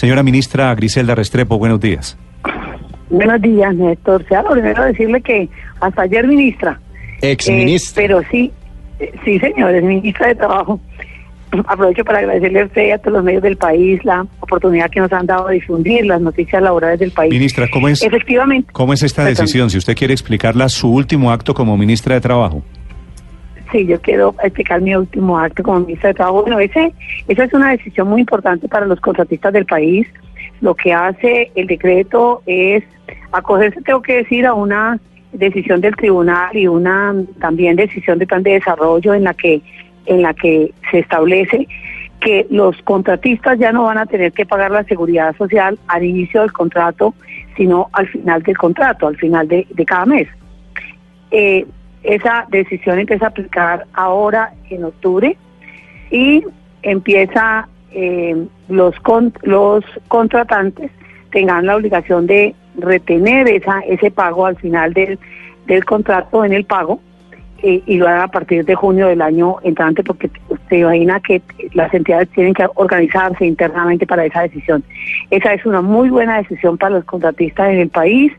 Señora ministra Griselda Restrepo, buenos días. Buenos días, Néstor. Sea lo primero decirle que hasta ayer ministra. Ex Eh, ministra. pero sí, eh, sí, señores, ministra de Trabajo. Aprovecho para agradecerle a usted y a todos los medios del país la oportunidad que nos han dado de difundir las noticias laborales del país. Ministra, ¿cómo es, Efectivamente. cómo es esta Perdón. decisión? Si usted quiere explicarla, su último acto como ministra de Trabajo. Sí, yo quiero explicar mi último acto como ministra de Trabajo. Bueno, ese, esa es una decisión muy importante para los contratistas del país. Lo que hace el decreto es acogerse, tengo que decir, a una decisión del tribunal y una también decisión de plan de desarrollo en la que en la que se establece que los contratistas ya no van a tener que pagar la seguridad social al inicio del contrato, sino al final del contrato, al final de, cada mes. Eh, esa decisión empieza a aplicar ahora en octubre y empieza eh, los los contratantes tengan la obligación de retener esa ese pago al final del, del contrato en el pago eh, y lo harán a partir de junio del año entrante porque se imagina que las entidades tienen que organizarse internamente para esa decisión. Esa es una muy buena decisión para los contratistas en el país.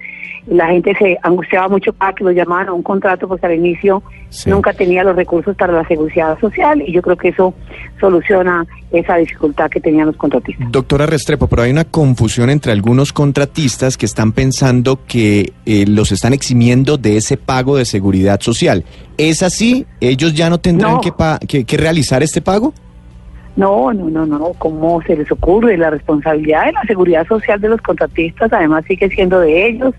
La gente se angustiaba mucho para que lo llamaran a un contrato porque al inicio Sí. nunca tenía los recursos para la seguridad social y yo creo que eso soluciona esa dificultad que tenían los contratistas. Doctora Restrepo, pero hay una confusión entre algunos contratistas que están pensando que eh, los están eximiendo de ese pago de seguridad social. ¿Es así? ¿Ellos ya no tendrán No. que, pa- que- que realizar este pago? No, no, no, no, ¿cómo se les ocurre? La responsabilidad de la seguridad social de los contratistas además sigue siendo de ellos.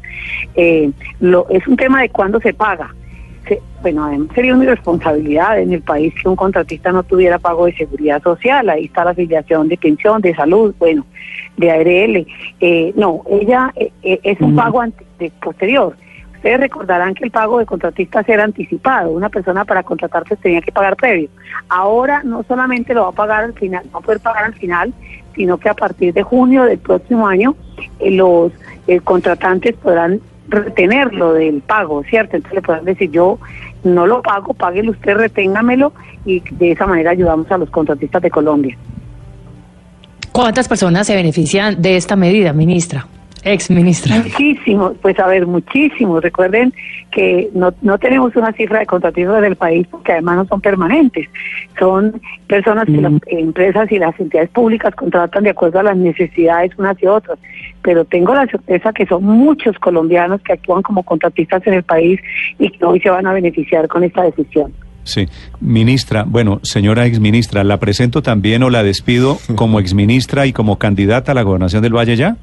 Eh, lo, es un tema de cuándo se paga. Se- bueno, además sería una irresponsabilidad en el país que un contratista no tuviera pago de seguridad social. Ahí está la afiliación de pensión, de salud, bueno, de ARL. Eh, no, ella eh, eh, es un pago ante- de- posterior. Ustedes recordarán que el pago de contratistas era anticipado. Una persona para contratarse tenía que pagar previo. Ahora no solamente lo va a pagar al final, va a poder pagar al final, sino que a partir de junio del próximo año eh, los eh, contratantes podrán retenerlo del pago, ¿cierto? Entonces le podrán decir yo no lo pago, páguelo usted, reténgamelo y de esa manera ayudamos a los contratistas de Colombia. ¿Cuántas personas se benefician de esta medida, ministra? Ex ministra. Muchísimos, pues a ver, muchísimos. Recuerden que no, no tenemos una cifra de contratistas del país porque además no son permanentes. Son personas que las empresas y las entidades públicas contratan de acuerdo a las necesidades unas y otras. Pero tengo la certeza que son muchos colombianos que actúan como contratistas en el país y que hoy se van a beneficiar con esta decisión. Sí, ministra, bueno, señora exministra, ¿la presento también o la despido como exministra y como candidata a la gobernación del Valle ya?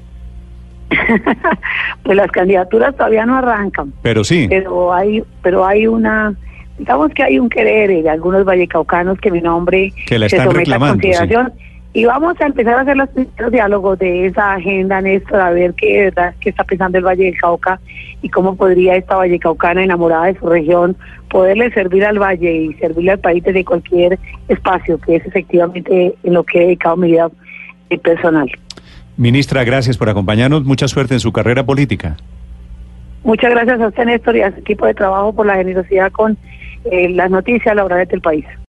pues las candidaturas todavía no arrancan. Pero sí. pero hay pero hay una digamos que hay un querer de algunos vallecaucanos que mi nombre Que la se están someta reclamando, a consideración y vamos a empezar a hacer los primeros diálogos de esa agenda Néstor a ver qué de verdad qué está pensando el Valle del Cauca y cómo podría esta vallecaucana enamorada de su región poderle servir al valle y servirle al país desde cualquier espacio que es efectivamente en lo que he dedicado mi vida eh, personal Ministra, gracias por acompañarnos. Mucha suerte en su carrera política. Muchas gracias a usted, Néstor, y a su equipo de trabajo por la generosidad con eh, las noticias laborales del país.